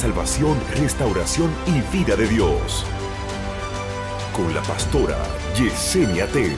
salvación, restauración y vida de Dios. Con la pastora Yesenia Ten.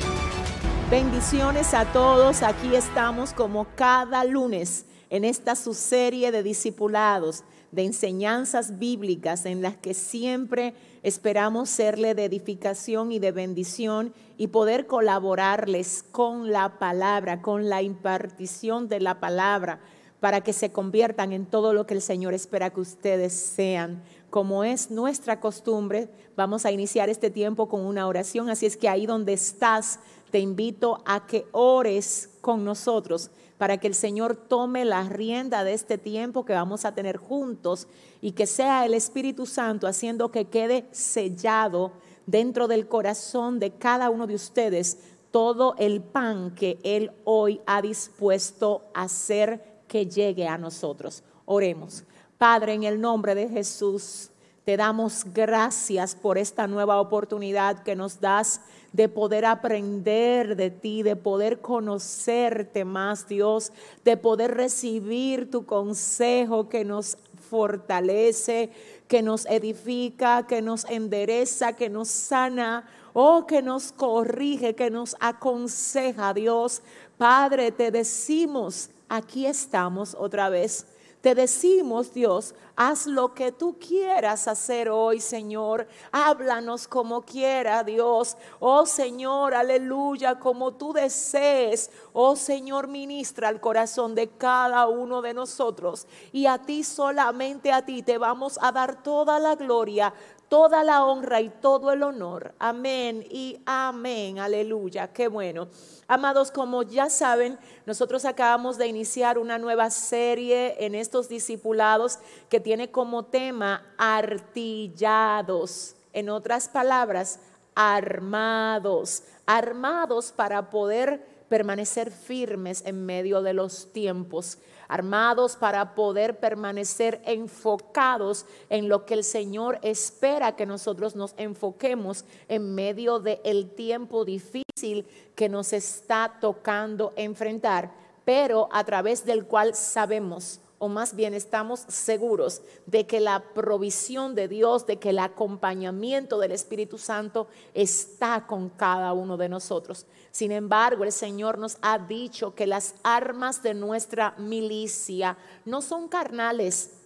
Bendiciones a todos. Aquí estamos como cada lunes en esta su serie de discipulados, de enseñanzas bíblicas en las que siempre esperamos serle de edificación y de bendición y poder colaborarles con la palabra, con la impartición de la palabra para que se conviertan en todo lo que el Señor espera que ustedes sean. Como es nuestra costumbre, vamos a iniciar este tiempo con una oración, así es que ahí donde estás, te invito a que ores con nosotros para que el Señor tome la rienda de este tiempo que vamos a tener juntos y que sea el Espíritu Santo haciendo que quede sellado dentro del corazón de cada uno de ustedes todo el pan que Él hoy ha dispuesto a hacer que llegue a nosotros. Oremos. Padre, en el nombre de Jesús, te damos gracias por esta nueva oportunidad que nos das de poder aprender de ti, de poder conocerte más, Dios, de poder recibir tu consejo que nos fortalece, que nos edifica, que nos endereza, que nos sana, oh, que nos corrige, que nos aconseja, Dios. Padre, te decimos aquí estamos otra vez. Te decimos, Dios, haz lo que tú quieras hacer hoy, Señor. Háblanos como quiera, Dios. Oh Señor, aleluya, como tú desees. Oh Señor, ministra al corazón de cada uno de nosotros. Y a ti solamente a ti te vamos a dar toda la gloria, toda la honra y todo el honor. Amén y amén. Aleluya. Qué bueno. Amados, como ya saben, nosotros acabamos de iniciar una nueva serie en estos discipulados que tiene como tema artillados. En otras palabras, armados. Armados para poder permanecer firmes en medio de los tiempos armados para poder permanecer enfocados en lo que el Señor espera que nosotros nos enfoquemos en medio del tiempo difícil que nos está tocando enfrentar, pero a través del cual sabemos o más bien estamos seguros de que la provisión de Dios, de que el acompañamiento del Espíritu Santo está con cada uno de nosotros. Sin embargo, el Señor nos ha dicho que las armas de nuestra milicia no son carnales,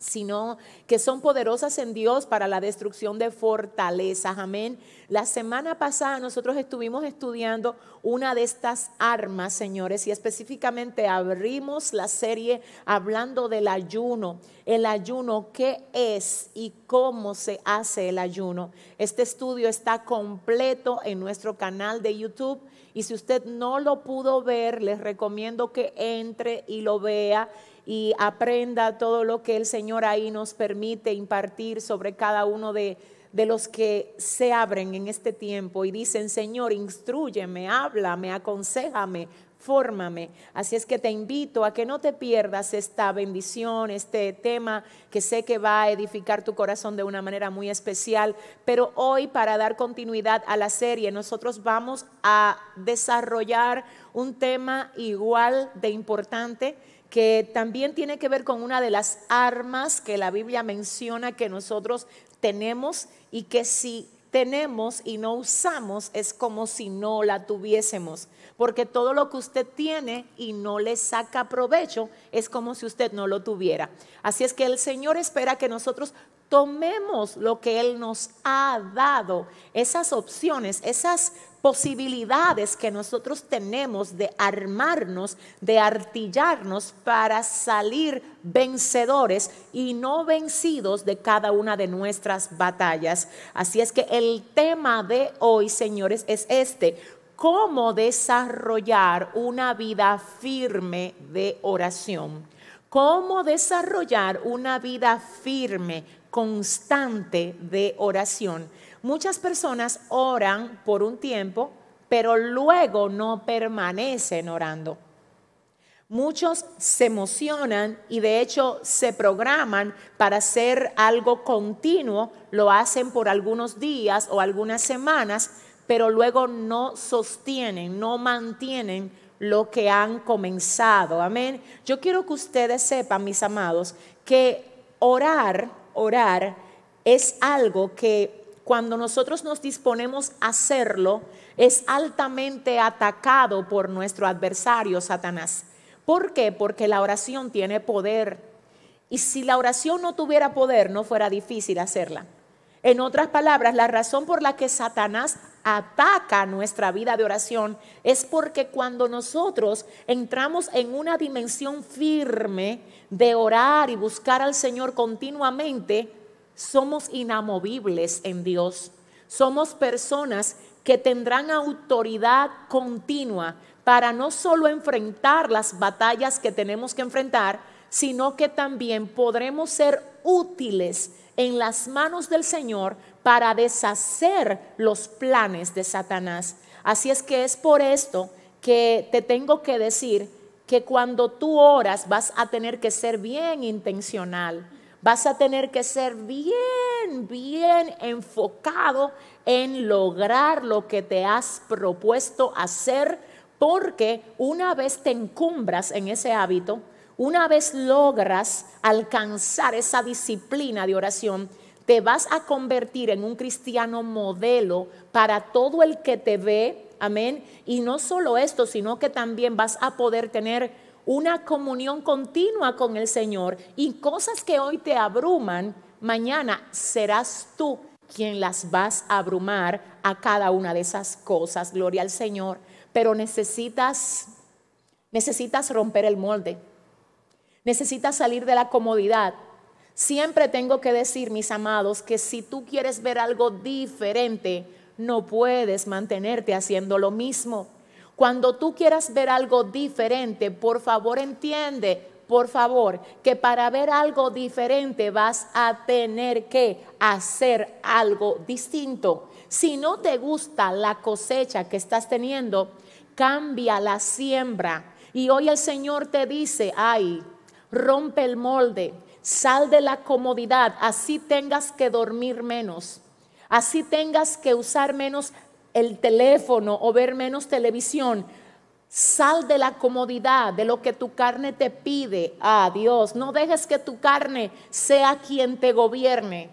sino que son poderosas en Dios para la destrucción de fortalezas. Amén. La semana pasada nosotros estuvimos estudiando una de estas armas, señores, y específicamente abrimos la serie hablando del ayuno. El ayuno, ¿qué es y cómo se hace el ayuno? Este estudio está completo en nuestro canal de YouTube. Y si usted no lo pudo ver, les recomiendo que entre y lo vea y aprenda todo lo que el Señor ahí nos permite impartir sobre cada uno de, los que se abren en este tiempo. Y dicen, Señor, instruyeme, háblame, aconsejame, fórmame. Así es que te invito a que no te pierdas esta bendición, este tema que sé que va a edificar tu corazón de una manera muy especial. Pero hoy, para dar continuidad a la serie, nosotros vamos a desarrollar un tema igual de importante que también tiene que ver con una de las armas que la Biblia menciona que nosotros tenemos y que si tenemos y no usamos es como si no la tuviésemos, porque todo lo que usted tiene y no le saca provecho es como si usted no lo tuviera. Así es que el Señor espera que nosotros tomemos lo que Él nos ha dado, esas opciones, esas posibilidades que nosotros tenemos de armarnos, de artillarnos para salir vencedores y no vencidos de cada una de nuestras batallas. Así es que el tema de hoy, señores, es este. ¿Cómo desarrollar una vida firme de oración? ¿Cómo desarrollar una vida firme, constante de oración? Muchas personas oran por un tiempo, pero luego no permanecen orando. Muchos se emocionan y de hecho se programan para hacer algo continuo, lo hacen por algunos días o algunas semanas, pero luego no sostienen, no mantienen lo que han comenzado. Amén. Yo quiero que ustedes sepan, mis amados, que orar, orar es algo que cuando nosotros nos disponemos a hacerlo, es altamente atacado por nuestro adversario, Satanás. ¿Por qué? Porque la oración tiene poder. Y si la oración no tuviera poder, no fuera difícil hacerla. En otras palabras, la razón por la que Satanás ataca nuestra vida de oración es porque cuando nosotros entramos en una dimensión firme de orar y buscar al Señor continuamente, somos inamovibles en Dios. Somos personas que tendrán autoridad continua para no solo enfrentar las batallas que tenemos que enfrentar, sino que también podremos ser útiles en las manos del Señor para deshacer los planes de Satanás. Así es que es por esto que te tengo que decir que cuando tú oras vas a tener que ser bien intencional, vas a tener que ser bien, bien enfocado en lograr lo que te has propuesto hacer, porque una vez te encumbras en ese hábito, una vez logras alcanzar esa disciplina de oración, te vas a convertir en un cristiano modelo para todo el que te ve, amén. Y no solo esto, sino que también vas a poder tener una comunión continua con el Señor y cosas que hoy te abruman, mañana serás tú quien las vas a abrumar a cada una de esas cosas. Gloria al Señor. Pero necesitas necesitas romper el molde. Necesitas salir de la comodidad. Siempre tengo que decir, mis amados, que si tú quieres ver algo diferente, no puedes mantenerte haciendo lo mismo. Cuando tú quieras ver algo diferente, por favor entiende, por favor, que para ver algo diferente vas a tener que hacer algo distinto. Si no te gusta la cosecha que estás teniendo, cambia la siembra. Y hoy el Señor te dice, ay, rompe el molde, sal de la comodidad, así tengas que dormir menos, así tengas que usar menos el teléfono o ver menos televisión. Sal de la comodidad, de lo que tu carne te pide. a Dios, no dejes que tu carne sea quien te gobierne.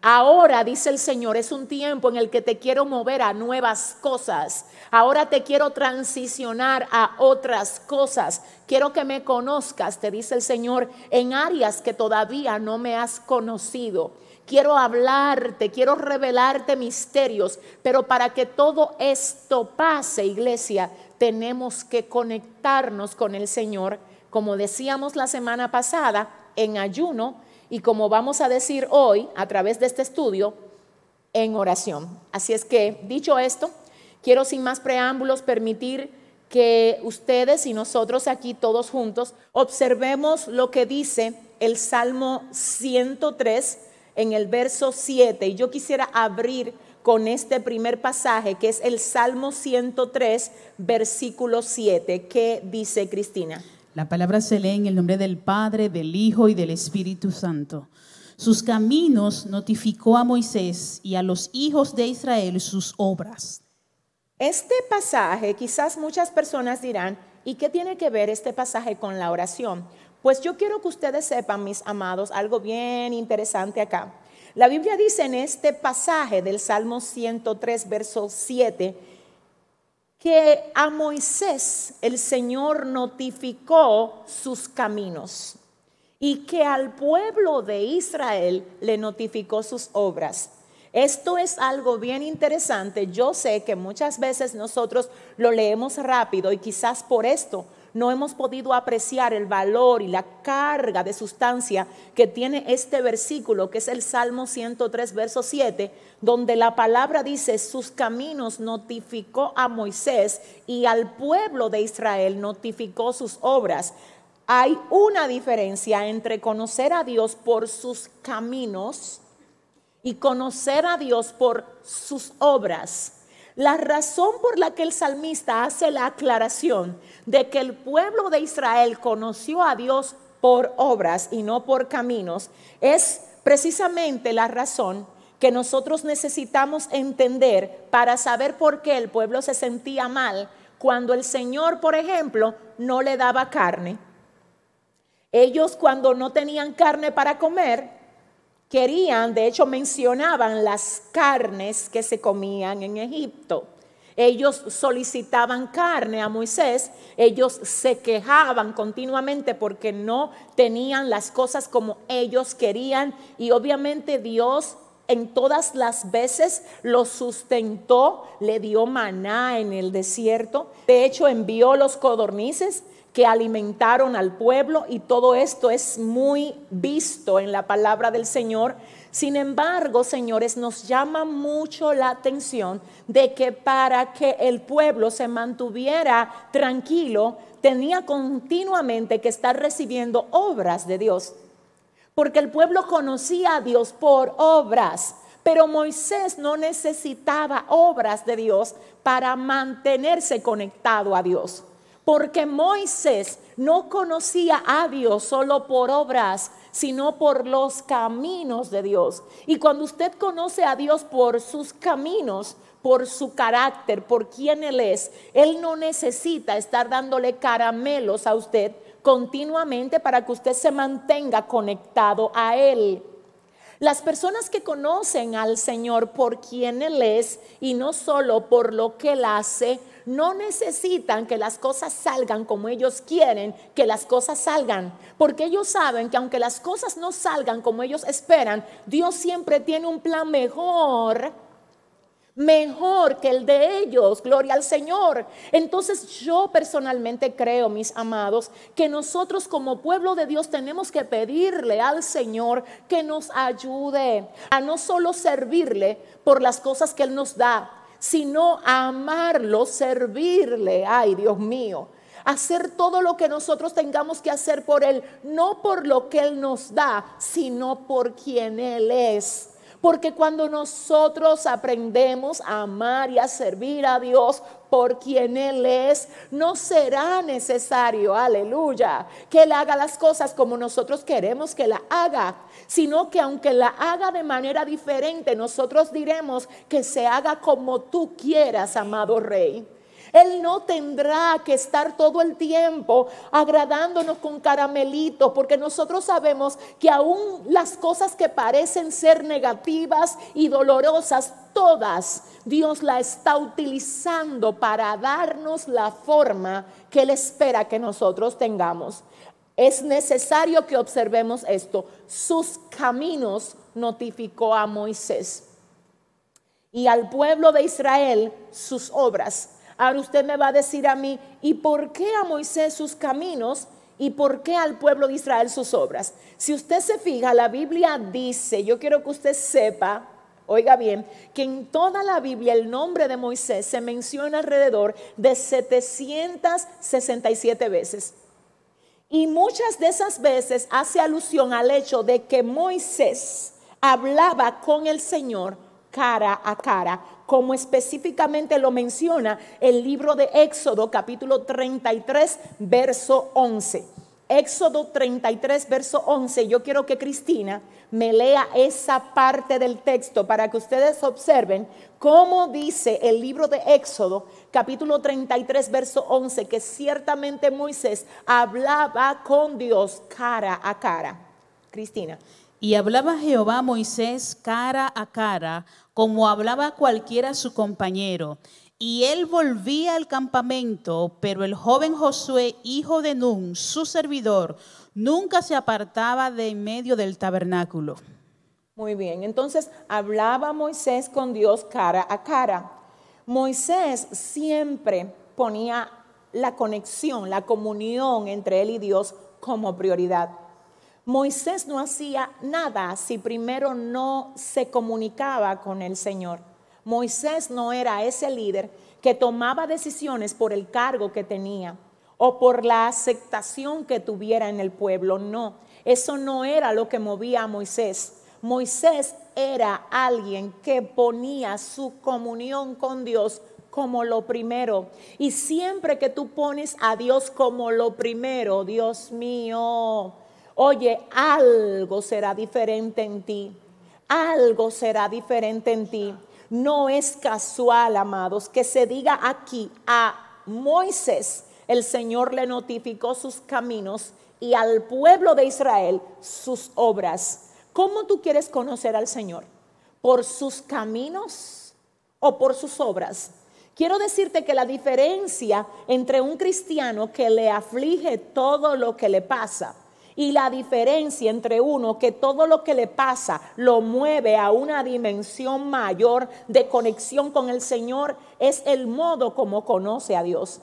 Ahora, dice el Señor, es un tiempo en el que te quiero mover a nuevas cosas. Ahora te quiero transicionar a otras cosas. Quiero que me conozcas, te dice el Señor, en áreas que todavía no me has conocido. Quiero hablarte, quiero revelarte misterios, pero para que todo esto pase, iglesia, tenemos que conectarnos con el Señor, como decíamos la semana pasada, en ayuno y como vamos a decir hoy a través de este estudio, en oración. Así es que, dicho esto, quiero sin más preámbulos permitir que ustedes y nosotros aquí todos juntos observemos lo que dice el Salmo 103 en el verso 7. Y yo quisiera abrir con este primer pasaje que es el Salmo 103, versículo 7. ¿Qué dice Cristina? La palabra se lee en el nombre del Padre, del Hijo y del Espíritu Santo. Sus caminos notificó a Moisés y a los hijos de Israel sus obras. Este pasaje, quizás muchas personas dirán, ¿y qué tiene que ver este pasaje con la oración? Pues yo quiero que ustedes sepan, mis amados, algo bien interesante acá. La Biblia dice en este pasaje del Salmo 103, verso 7, que a Moisés el Señor notificó sus caminos y que al pueblo de Israel le notificó sus obras. Esto es algo bien interesante. Yo sé que muchas veces nosotros lo leemos rápido y quizás por esto no hemos podido apreciar el valor y la carga de sustancia que tiene este versículo, que es el Salmo 103, verso 7, donde la palabra dice, sus caminos notificó a Moisés y al pueblo de Israel notificó sus obras. Hay una diferencia entre conocer a Dios por sus caminos y conocer a Dios por sus obras. La razón por la que el salmista hace la aclaración de que el pueblo de Israel conoció a Dios por obras y no por caminos es precisamente la razón que nosotros necesitamos entender para saber por qué el pueblo se sentía mal cuando el Señor, por ejemplo, no le daba carne. Ellos cuando no tenían carne para comer, querían, de hecho mencionaban las carnes que se comían en Egipto. Ellos solicitaban carne a Moisés, ellos se quejaban continuamente porque no tenían las cosas como ellos querían y obviamente Dios en todas las veces los sustentó, le dio maná en el desierto, de hecho envió los codornices que alimentaron al pueblo y todo esto es muy visto en la palabra del Señor sin embargo, señores, nos llama mucho la atención de que para que el pueblo se mantuviera tranquilo, tenía continuamente que estar recibiendo obras de Dios. Porque el pueblo conocía a Dios por obras. Pero Moisés no necesitaba obras de Dios para mantenerse conectado a Dios. Porque Moisés no conocía a Dios solo por obras, sino por los caminos de Dios. Y cuando usted conoce a Dios por sus caminos, por su carácter, por quién Él es, Él no necesita estar dándole caramelos a usted continuamente para que usted se mantenga conectado a Él. Las personas que conocen al Señor por quién Él es y no solo por lo que Él hace, no necesitan que las cosas salgan como ellos quieren que las cosas salgan, porque ellos saben que aunque las cosas no salgan como ellos esperan, Dios siempre tiene un plan mejor mejor que el de ellos, gloria al Señor. Entonces yo personalmente creo, mis amados, que nosotros como pueblo de Dios tenemos que pedirle al Señor que nos ayude a no solo servirle por las cosas que Él nos da, sino amarlo, servirle, ay Dios mío, hacer todo lo que nosotros tengamos que hacer por Él, no por lo que Él nos da, sino por quien Él es. Porque cuando nosotros aprendemos a amar y a servir a Dios por quien Él es, no será necesario, aleluya, que Él haga las cosas como nosotros queremos que la haga, sino que aunque la haga de manera diferente, nosotros diremos que se haga como tú quieras, amado Rey. Él no tendrá que estar todo el tiempo agradándonos con caramelitos, porque nosotros sabemos que aún las cosas que parecen ser negativas y dolorosas, todas Dios la está utilizando para darnos la forma que Él espera que nosotros tengamos. Es necesario que observemos esto. Sus caminos notificó a Moisés y al pueblo de Israel sus obras. Ahora usted me va a decir a mí, ¿y por qué a Moisés sus caminos? ¿Y por qué al pueblo de Israel sus obras? Si usted se fija, la Biblia dice, yo quiero que usted sepa, oiga bien, que en toda la Biblia el nombre de Moisés se menciona alrededor de 767 veces. Y muchas de esas veces hace alusión al hecho de que Moisés hablaba con el Señor cara a cara, como específicamente lo menciona el libro de Éxodo capítulo 33, verso 11. Éxodo 33, verso 11. Yo quiero que Cristina me lea esa parte del texto para que ustedes observen cómo dice el libro de Éxodo, capítulo 33, verso 11, que ciertamente Moisés hablaba con Dios cara a cara. Cristina. Y hablaba Jehová a Moisés cara a cara como hablaba cualquiera su compañero. Y él volvía al campamento, pero el joven Josué, hijo de Nun, su servidor, nunca se apartaba de en medio del tabernáculo. Muy bien, entonces hablaba Moisés con Dios cara a cara. Moisés siempre ponía la conexión, la comunión entre él y Dios como prioridad. Moisés no hacía nada si primero no se comunicaba con el Señor. Moisés no era ese líder que tomaba decisiones por el cargo que tenía o por la aceptación que tuviera en el pueblo. No, eso no era lo que movía a Moisés. Moisés era alguien que ponía su comunión con Dios como lo primero. Y siempre que tú pones a Dios como lo primero, Dios mío, Oye, algo será diferente en ti. Algo será diferente en ti. No es casual, amados, que se diga aquí a Moisés el Señor le notificó sus caminos y al pueblo de Israel sus obras. ¿Cómo tú quieres conocer al Señor? ¿Por sus caminos o por sus obras? Quiero decirte que la diferencia entre un cristiano que le aflige todo lo que le pasa y la diferencia entre uno que todo lo que le pasa lo mueve a una dimensión mayor de conexión con el Señor es el modo como conoce a Dios.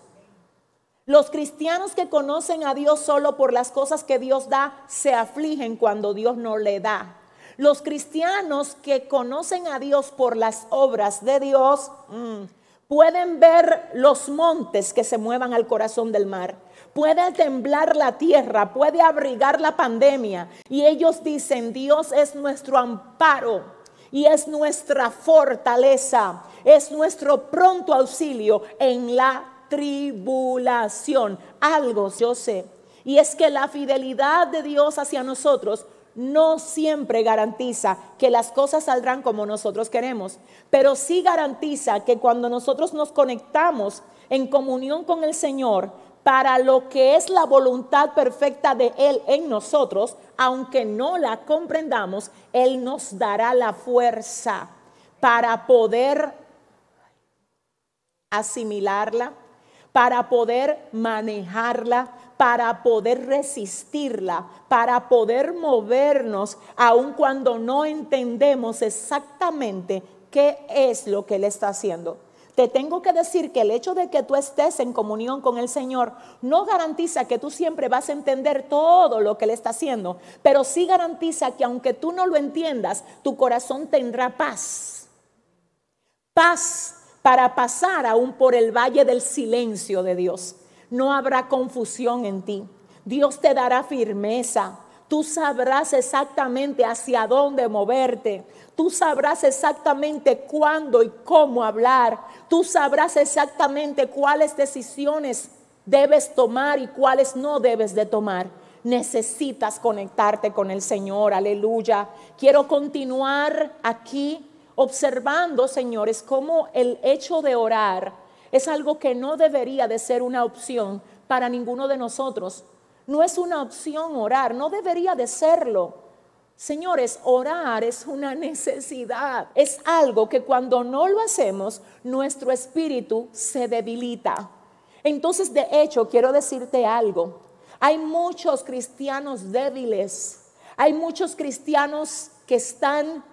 Los cristianos que conocen a Dios solo por las cosas que Dios da se afligen cuando Dios no le da. Los cristianos que conocen a Dios por las obras de Dios mm, pueden ver los montes que se muevan al corazón del mar puede temblar la tierra, puede abrigar la pandemia. Y ellos dicen, Dios es nuestro amparo y es nuestra fortaleza, es nuestro pronto auxilio en la tribulación. Algo yo sé. Y es que la fidelidad de Dios hacia nosotros no siempre garantiza que las cosas saldrán como nosotros queremos, pero sí garantiza que cuando nosotros nos conectamos en comunión con el Señor, para lo que es la voluntad perfecta de Él en nosotros, aunque no la comprendamos, Él nos dará la fuerza para poder asimilarla, para poder manejarla, para poder resistirla, para poder movernos, aun cuando no entendemos exactamente qué es lo que Él está haciendo. Te tengo que decir que el hecho de que tú estés en comunión con el Señor no garantiza que tú siempre vas a entender todo lo que Él está haciendo, pero sí garantiza que aunque tú no lo entiendas, tu corazón tendrá paz. Paz para pasar aún por el valle del silencio de Dios. No habrá confusión en ti. Dios te dará firmeza. Tú sabrás exactamente hacia dónde moverte. Tú sabrás exactamente cuándo y cómo hablar. Tú sabrás exactamente cuáles decisiones debes tomar y cuáles no debes de tomar. Necesitas conectarte con el Señor, aleluya. Quiero continuar aquí observando, señores, cómo el hecho de orar es algo que no debería de ser una opción para ninguno de nosotros. No es una opción orar, no debería de serlo. Señores, orar es una necesidad. Es algo que cuando no lo hacemos, nuestro espíritu se debilita. Entonces, de hecho, quiero decirte algo. Hay muchos cristianos débiles. Hay muchos cristianos que están,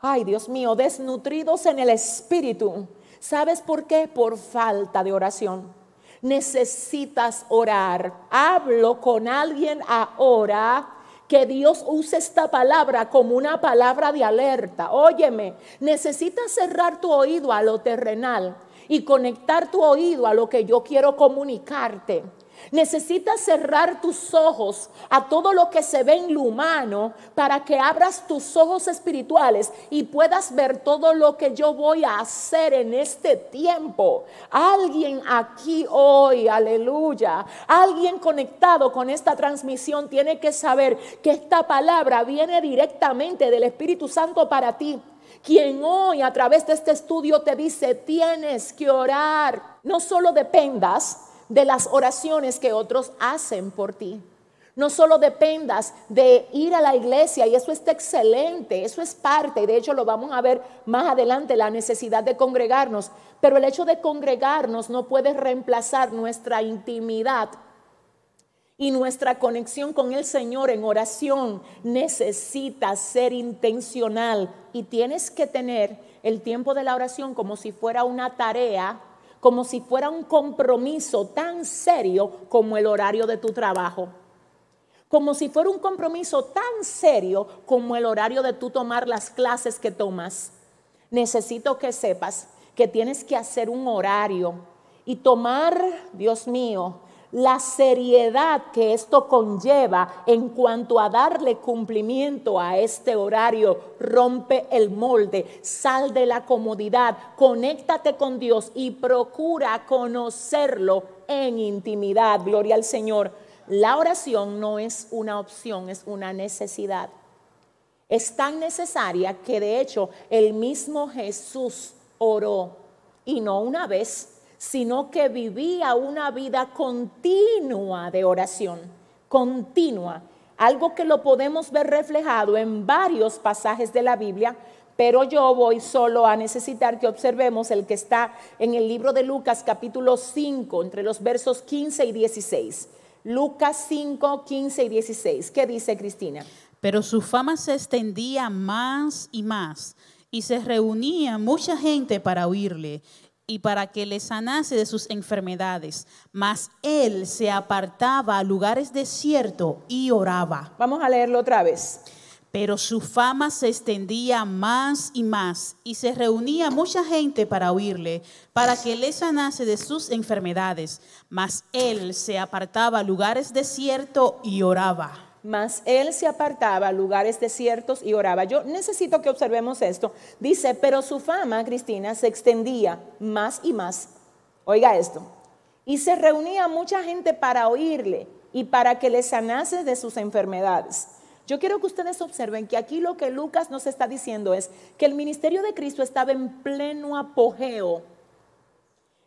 ay Dios mío, desnutridos en el espíritu. ¿Sabes por qué? Por falta de oración. Necesitas orar. Hablo con alguien ahora que Dios use esta palabra como una palabra de alerta. Óyeme, necesitas cerrar tu oído a lo terrenal y conectar tu oído a lo que yo quiero comunicarte. Necesitas cerrar tus ojos a todo lo que se ve en lo humano para que abras tus ojos espirituales y puedas ver todo lo que yo voy a hacer en este tiempo. Alguien aquí hoy, aleluya, alguien conectado con esta transmisión tiene que saber que esta palabra viene directamente del Espíritu Santo para ti quien hoy a través de este estudio te dice, tienes que orar. No solo dependas de las oraciones que otros hacen por ti. No solo dependas de ir a la iglesia, y eso está excelente, eso es parte, y de hecho lo vamos a ver más adelante, la necesidad de congregarnos, pero el hecho de congregarnos no puede reemplazar nuestra intimidad y nuestra conexión con el Señor en oración. Necesita ser intencional y tienes que tener el tiempo de la oración como si fuera una tarea como si fuera un compromiso tan serio como el horario de tu trabajo. Como si fuera un compromiso tan serio como el horario de tú tomar las clases que tomas. Necesito que sepas que tienes que hacer un horario y tomar, Dios mío, la seriedad que esto conlleva en cuanto a darle cumplimiento a este horario. Rompe el molde, sal de la comodidad, conéctate con Dios y procura conocerlo en intimidad. Gloria al Señor. La oración no es una opción, es una necesidad. Es tan necesaria que de hecho el mismo Jesús oró y no una vez, sino que vivía una vida continua de oración, continua, algo que lo podemos ver reflejado en varios pasajes de la Biblia, pero yo voy solo a necesitar que observemos el que está en el libro de Lucas capítulo 5, entre los versos 15 y 16. Lucas 5, 15 y 16. ¿Qué dice Cristina? Pero su fama se extendía más y más, y se reunía mucha gente para oírle y para que le sanase de sus enfermedades. Mas él se apartaba a lugares desiertos y oraba. Vamos a leerlo otra vez. Pero su fama se extendía más y más y se reunía mucha gente para oírle, para que le sanase de sus enfermedades. Mas él se apartaba a lugares desiertos y oraba. Mas él se apartaba a lugares desiertos y oraba. Yo necesito que observemos esto. Dice, pero su fama, Cristina, se extendía más y más. Oiga esto. Y se reunía mucha gente para oírle y para que le sanase de sus enfermedades. Yo quiero que ustedes observen que aquí lo que Lucas nos está diciendo es que el ministerio de Cristo estaba en pleno apogeo,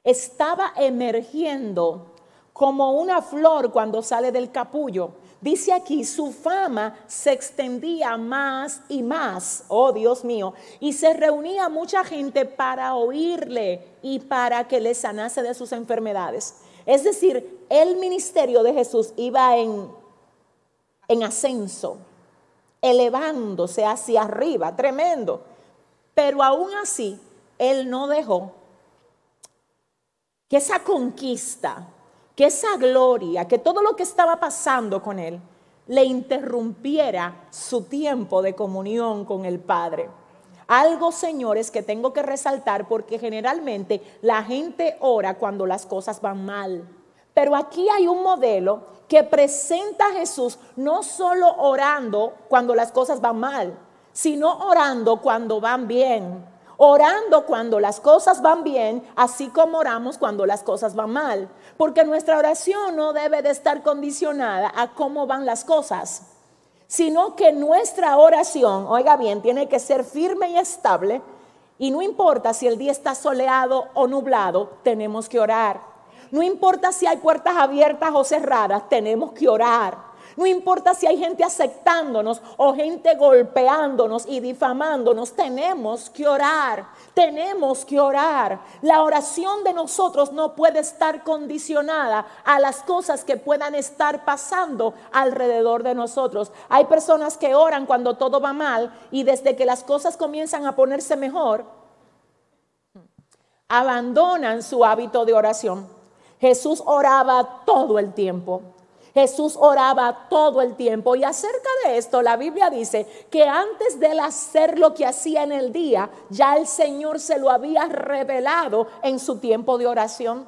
estaba emergiendo como una flor cuando sale del capullo. Dice aquí, su fama se extendía más y más, oh Dios mío, y se reunía mucha gente para oírle y para que le sanase de sus enfermedades. Es decir, el ministerio de Jesús iba en, en ascenso elevándose hacia arriba, tremendo. Pero aún así, él no dejó que esa conquista, que esa gloria, que todo lo que estaba pasando con él, le interrumpiera su tiempo de comunión con el Padre. Algo, señores, que tengo que resaltar porque generalmente la gente ora cuando las cosas van mal. Pero aquí hay un modelo que presenta a Jesús no solo orando cuando las cosas van mal, sino orando cuando van bien. Orando cuando las cosas van bien, así como oramos cuando las cosas van mal. Porque nuestra oración no debe de estar condicionada a cómo van las cosas, sino que nuestra oración, oiga bien, tiene que ser firme y estable. Y no importa si el día está soleado o nublado, tenemos que orar. No importa si hay puertas abiertas o cerradas, tenemos que orar. No importa si hay gente aceptándonos o gente golpeándonos y difamándonos, tenemos que orar, tenemos que orar. La oración de nosotros no puede estar condicionada a las cosas que puedan estar pasando alrededor de nosotros. Hay personas que oran cuando todo va mal y desde que las cosas comienzan a ponerse mejor, abandonan su hábito de oración. Jesús oraba todo el tiempo. Jesús oraba todo el tiempo. Y acerca de esto, la Biblia dice que antes de él hacer lo que hacía en el día, ya el Señor se lo había revelado en su tiempo de oración.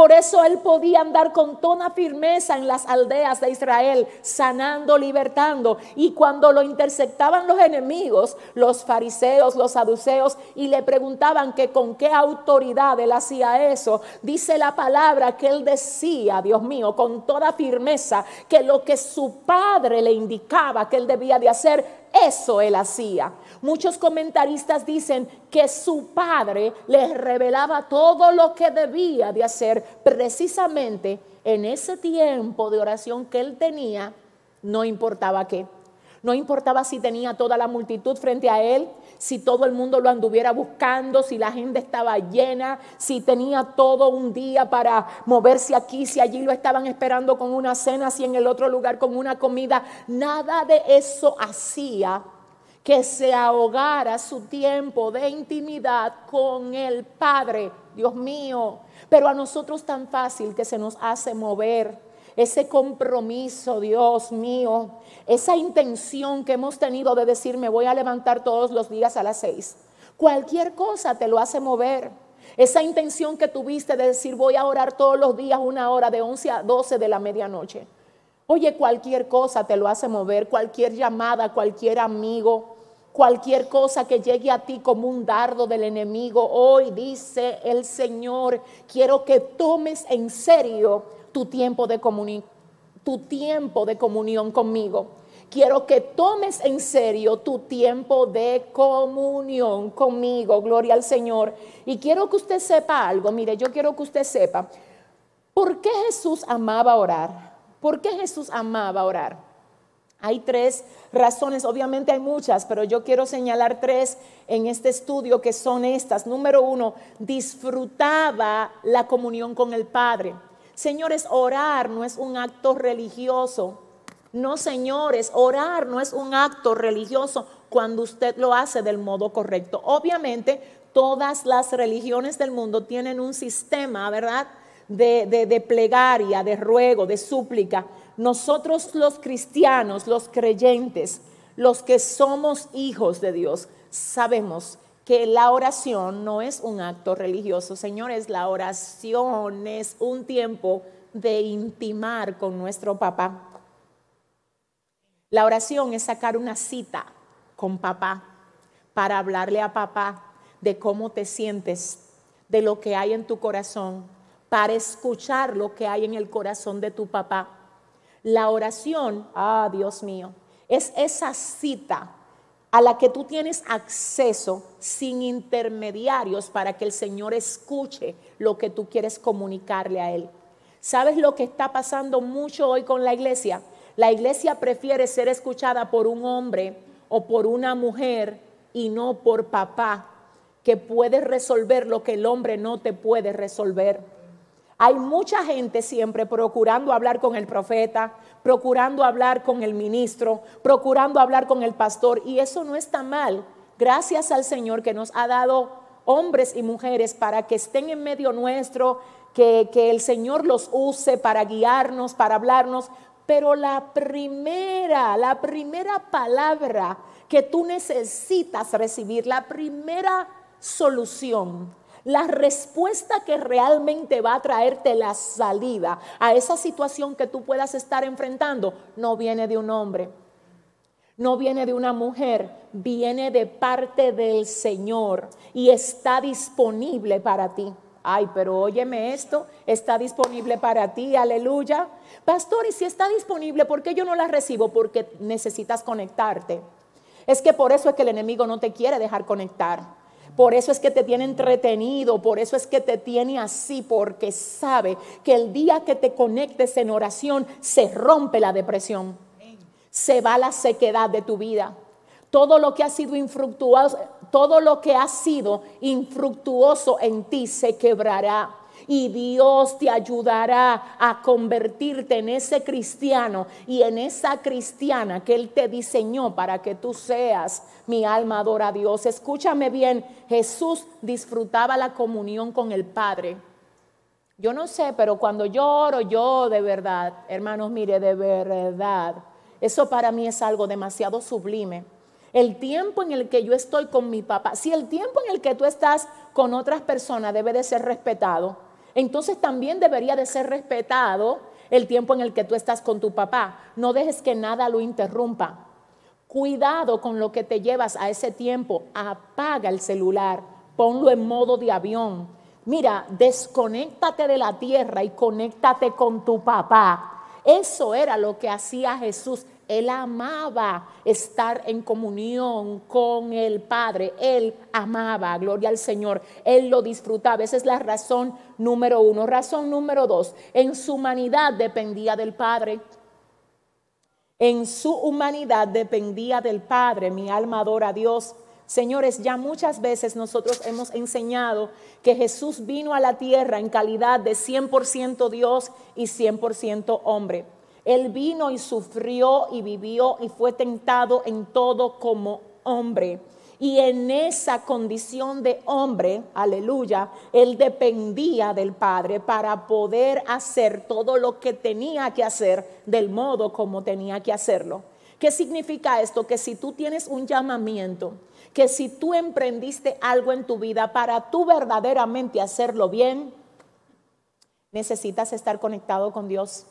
Por eso él podía andar con toda firmeza en las aldeas de Israel, sanando, libertando. Y cuando lo interceptaban los enemigos, los fariseos, los saduceos, y le preguntaban que con qué autoridad él hacía eso, dice la palabra que él decía, Dios mío, con toda firmeza, que lo que su padre le indicaba que él debía de hacer, eso él hacía. Muchos comentaristas dicen que su padre le revelaba todo lo que debía de hacer precisamente en ese tiempo de oración que él tenía, no importaba qué. No importaba si tenía toda la multitud frente a él, si todo el mundo lo anduviera buscando, si la agenda estaba llena, si tenía todo un día para moverse aquí, si allí lo estaban esperando con una cena, si en el otro lugar con una comida. Nada de eso hacía que se ahogara su tiempo de intimidad con el Padre, Dios mío. Pero a nosotros tan fácil que se nos hace mover ese compromiso, Dios mío, esa intención que hemos tenido de decir, me voy a levantar todos los días a las seis. Cualquier cosa te lo hace mover. Esa intención que tuviste de decir, voy a orar todos los días una hora de 11 a 12 de la medianoche. Oye, cualquier cosa te lo hace mover, cualquier llamada, cualquier amigo, cualquier cosa que llegue a ti como un dardo del enemigo. Hoy dice el Señor, quiero que tomes en serio tu tiempo de comunión, tu tiempo de comunión conmigo. quiero que tomes en serio tu tiempo de comunión conmigo, gloria al Señor. Y quiero que usted sepa algo, mire, yo quiero que usted sepa, ¿por qué Jesús amaba orar? ¿Por qué Jesús amaba orar? Hay tres razones, obviamente hay muchas, pero yo quiero señalar tres en este estudio que son estas. Número uno, disfrutaba la comunión con el Padre. Señores, orar no es un acto religioso. No, señores, orar no es un acto religioso cuando usted lo hace del modo correcto. Obviamente, todas las religiones del mundo tienen un sistema, ¿verdad? De, de, plegaria, de ruego, de súplica. Nosotros los cristianos, los creyentes, los que somos hijos de Dios, sabemos que la oración no es un acto religioso. Señores, la oración es un tiempo de intimar con nuestro papá. La oración es sacar una cita con papá para hablarle a papá de cómo te sientes, de lo que hay en tu corazón, para escuchar lo que hay en el corazón de tu papá. La oración, ah Dios mío, es esa cita a la que tú tienes acceso sin intermediarios para que el Señor escuche lo que tú quieres comunicarle a Él. ¿Sabes lo que está pasando mucho hoy con la iglesia? La iglesia prefiere ser escuchada por un hombre o por una mujer y no por papá, que puede resolver lo que el hombre no te puede resolver. Hay mucha gente siempre procurando hablar con el profeta, procurando hablar con el ministro, procurando hablar con el pastor, y eso no está mal. Gracias al Señor que nos ha dado hombres y mujeres para que estén en medio nuestro, que, que el Señor los use para guiarnos, para hablarnos, pero la primera, la primera palabra que tú necesitas recibir, la primera solución, la respuesta que realmente va a traerte la salida a esa situación que tú puedas estar enfrentando, no viene de un hombre, no viene de una mujer, viene de parte del Señor y está disponible para ti. Ay, pero óyeme esto, está disponible para ti, aleluya. Pastor, y si está disponible, ¿por qué yo no la recibo? Porque necesitas conectarte. Es que por eso es que el enemigo no te quiere dejar conectar. Por eso es que te tiene entretenido, por eso es que te tiene así, porque sabe que el día que te conectes en oración se rompe la depresión, se va la sequedad de tu vida. Todo lo que ha sido infructuoso, todo lo que ha sido infructuoso en ti se quebrará. Y Dios te ayudará a convertirte en ese cristiano y en esa cristiana que Él te diseñó para que tú seas. Mi alma adora a Dios. Escúchame bien, Jesús disfrutaba la comunión con el Padre. Yo no sé, pero cuando lloro, yo de verdad, hermanos, mire, de verdad, eso para mí es algo demasiado sublime. El tiempo en el que yo estoy con mi papá, si el tiempo en el que tú estás con otras personas debe de ser respetado, entonces también debería de ser respetado el tiempo en el que tú estás con tu papá. No dejes que nada lo interrumpa. Cuidado con lo que te llevas a ese tiempo. Apaga el celular, ponlo en modo de avión. Mira, desconéctate de la tierra y conéctate con tu papá. Eso era lo que hacía Jesús. Él amaba estar en comunión con el Padre. Él amaba, gloria al Señor. Él lo disfrutaba. Esa es la razón número uno. Razón número dos, en su humanidad dependía del Padre. En su humanidad dependía del Padre. Mi alma adora a Dios. Señores, ya muchas veces nosotros hemos enseñado que Jesús vino a la tierra en calidad de 100% Dios y 100% hombre. Él vino y sufrió y vivió y fue tentado en todo como hombre. Y en esa condición de hombre, aleluya, él dependía del Padre para poder hacer todo lo que tenía que hacer del modo como tenía que hacerlo. ¿Qué significa esto? Que si tú tienes un llamamiento, que si tú emprendiste algo en tu vida para tú verdaderamente hacerlo bien, necesitas estar conectado con Dios.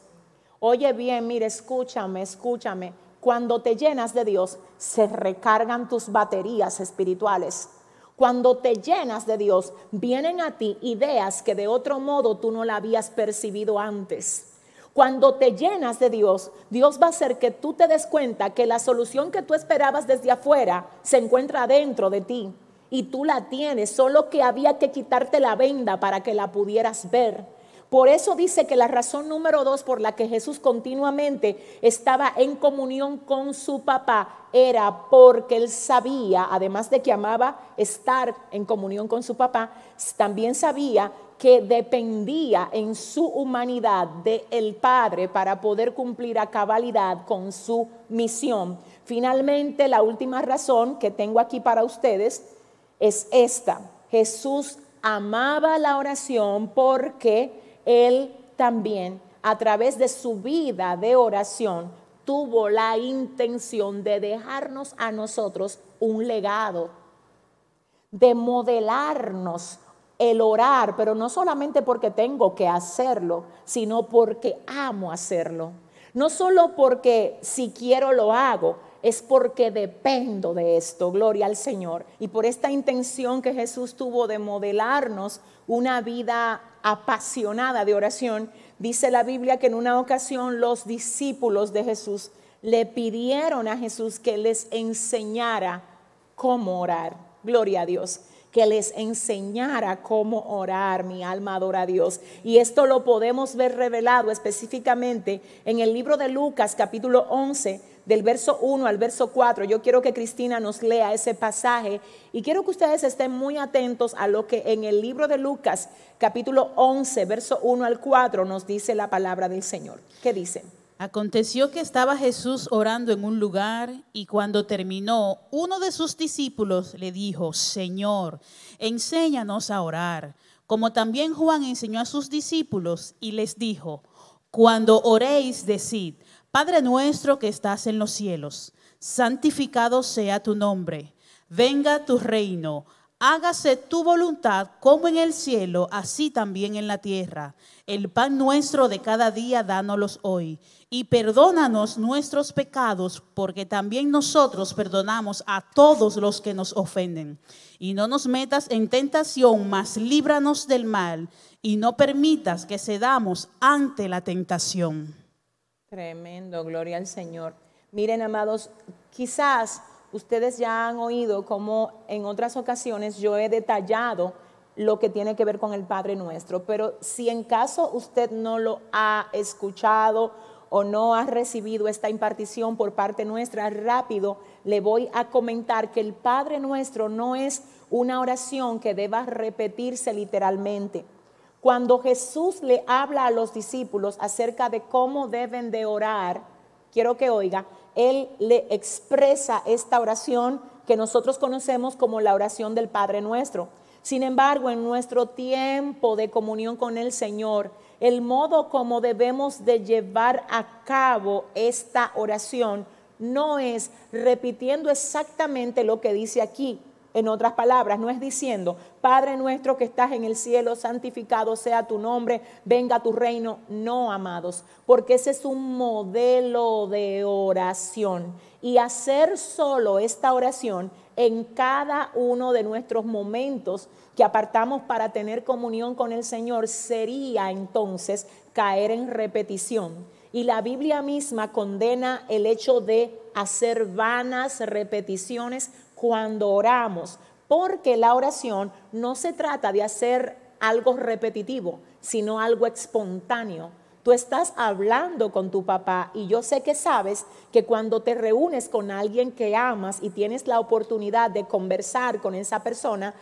Oye bien, mire, escúchame, escúchame. Cuando te llenas de Dios, se recargan tus baterías espirituales. Cuando te llenas de Dios, vienen a ti ideas que de otro modo tú no la habías percibido antes. Cuando te llenas de Dios, Dios va a hacer que tú te des cuenta que la solución que tú esperabas desde afuera se encuentra dentro de ti y tú la tienes, solo que había que quitarte la venda para que la pudieras ver. Por eso dice que la razón número dos por la que Jesús continuamente estaba en comunión con su papá era porque él sabía, además de que amaba estar en comunión con su papá, también sabía que dependía en su humanidad del el Padre para poder cumplir a cabalidad con su misión. Finalmente, la última razón que tengo aquí para ustedes es esta. Jesús amaba la oración porque él también, a través de su vida de oración, tuvo la intención de dejarnos a nosotros un legado, de modelarnos el orar, pero no solamente porque tengo que hacerlo, sino porque amo hacerlo. No solo porque si quiero lo hago, es porque dependo de esto, gloria al Señor. Y por esta intención que Jesús tuvo de modelarnos una vida apasionada de oración, dice la Biblia que en una ocasión los discípulos de Jesús le pidieron a Jesús que les enseñara cómo orar. Gloria a Dios que les enseñara cómo orar. Mi alma adora a Dios. Y esto lo podemos ver revelado específicamente en el libro de Lucas capítulo 11 del verso 1 al verso 4. Yo quiero que Cristina nos lea ese pasaje y quiero que ustedes estén muy atentos a lo que en el libro de Lucas capítulo 11 verso 1 al 4 nos dice la palabra del Señor. ¿Qué dice? Aconteció que estaba Jesús orando en un lugar y cuando terminó, uno de sus discípulos le dijo, Señor, enséñanos a orar, como también Juan enseñó a sus discípulos y les dijo, cuando oréis, decid, Padre nuestro que estás en los cielos, santificado sea tu nombre, venga tu reino, hágase tu voluntad como en el cielo, así también en la tierra. El pan nuestro de cada día, dánoslos hoy y perdónanos nuestros pecados, porque también nosotros perdonamos a todos los que nos ofenden. Y no nos metas en tentación, mas líbranos del mal, y no permitas que cedamos ante la tentación. Tremendo, gloria al Señor. Miren, amados, quizás ustedes ya han oído como en otras ocasiones yo he detallado lo que tiene que ver con el Padre nuestro, pero si en caso usted no lo ha escuchado, o no has recibido esta impartición por parte nuestra, rápido le voy a comentar que el Padre nuestro no es una oración que deba repetirse literalmente. Cuando Jesús le habla a los discípulos acerca de cómo deben de orar, quiero que oiga, Él le expresa esta oración que nosotros conocemos como la oración del Padre nuestro. Sin embargo, en nuestro tiempo de comunión con el Señor, el modo como debemos de llevar a cabo esta oración no es repitiendo exactamente lo que dice aquí. En otras palabras, no es diciendo, Padre nuestro que estás en el cielo, santificado sea tu nombre, venga tu reino. No, amados, porque ese es un modelo de oración. Y hacer solo esta oración en cada uno de nuestros momentos que apartamos para tener comunión con el Señor sería entonces caer en repetición. Y la Biblia misma condena el hecho de hacer vanas repeticiones cuando oramos, porque la oración no se trata de hacer algo repetitivo, sino algo espontáneo. Tú estás hablando con tu papá y yo sé que sabes que cuando te reúnes con alguien que amas y tienes la oportunidad de conversar con esa persona,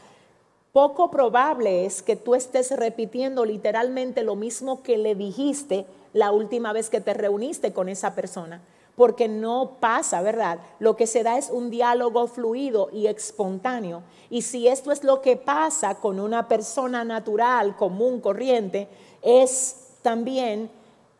poco probable es que tú estés repitiendo literalmente lo mismo que le dijiste la última vez que te reuniste con esa persona, porque no pasa, ¿verdad? Lo que se da es un diálogo fluido y espontáneo. Y si esto es lo que pasa con una persona natural, común, corriente, es también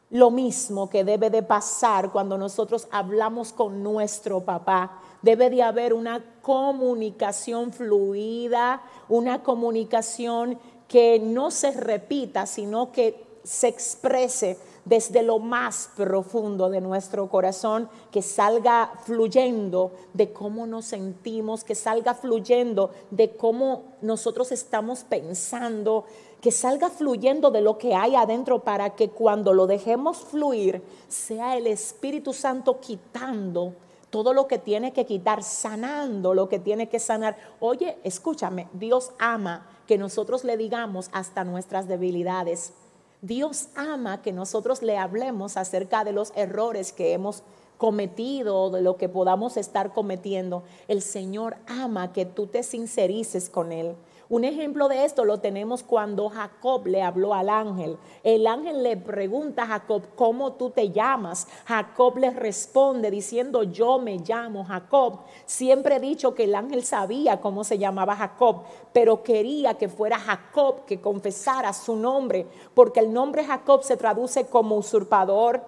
lo mismo que debe de pasar cuando nosotros hablamos con nuestro papá. Debe de haber una comunicación fluida, una comunicación que no se repita, sino que se exprese desde lo más profundo de nuestro corazón, que salga fluyendo de cómo nos sentimos, que salga fluyendo de cómo nosotros estamos pensando, que salga fluyendo de lo que hay adentro para que cuando lo dejemos fluir sea el Espíritu Santo quitando todo lo que tiene que quitar, sanando lo que tiene que sanar. Oye, escúchame, Dios ama que nosotros le digamos hasta nuestras debilidades. Dios ama que nosotros le hablemos acerca de los errores que hemos cometido o de lo que podamos estar cometiendo. El Señor ama que tú te sincerices con Él. Un ejemplo de esto lo tenemos cuando Jacob le habló al ángel. El ángel le pregunta a Jacob, ¿cómo tú te llamas? Jacob le responde diciendo, yo me llamo Jacob. Siempre he dicho que el ángel sabía cómo se llamaba Jacob, pero quería que fuera Jacob que confesara su nombre, porque el nombre Jacob se traduce como usurpador,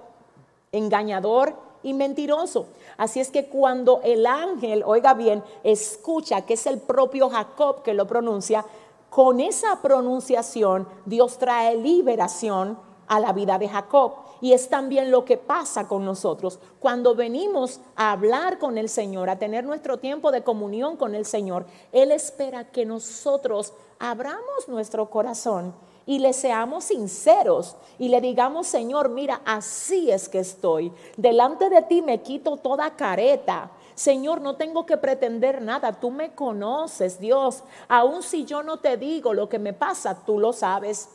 engañador y mentiroso. Así es que cuando el ángel, oiga bien, escucha que es el propio Jacob que lo pronuncia, con esa pronunciación Dios trae liberación a la vida de Jacob. Y es también lo que pasa con nosotros. Cuando venimos a hablar con el Señor, a tener nuestro tiempo de comunión con el Señor, Él espera que nosotros abramos nuestro corazón y le seamos sinceros y le digamos, Señor, mira, así es que estoy. Delante de ti me quito toda careta. Señor, no tengo que pretender nada. Tú me conoces, Dios. Aun si yo no te digo lo que me pasa, tú lo sabes.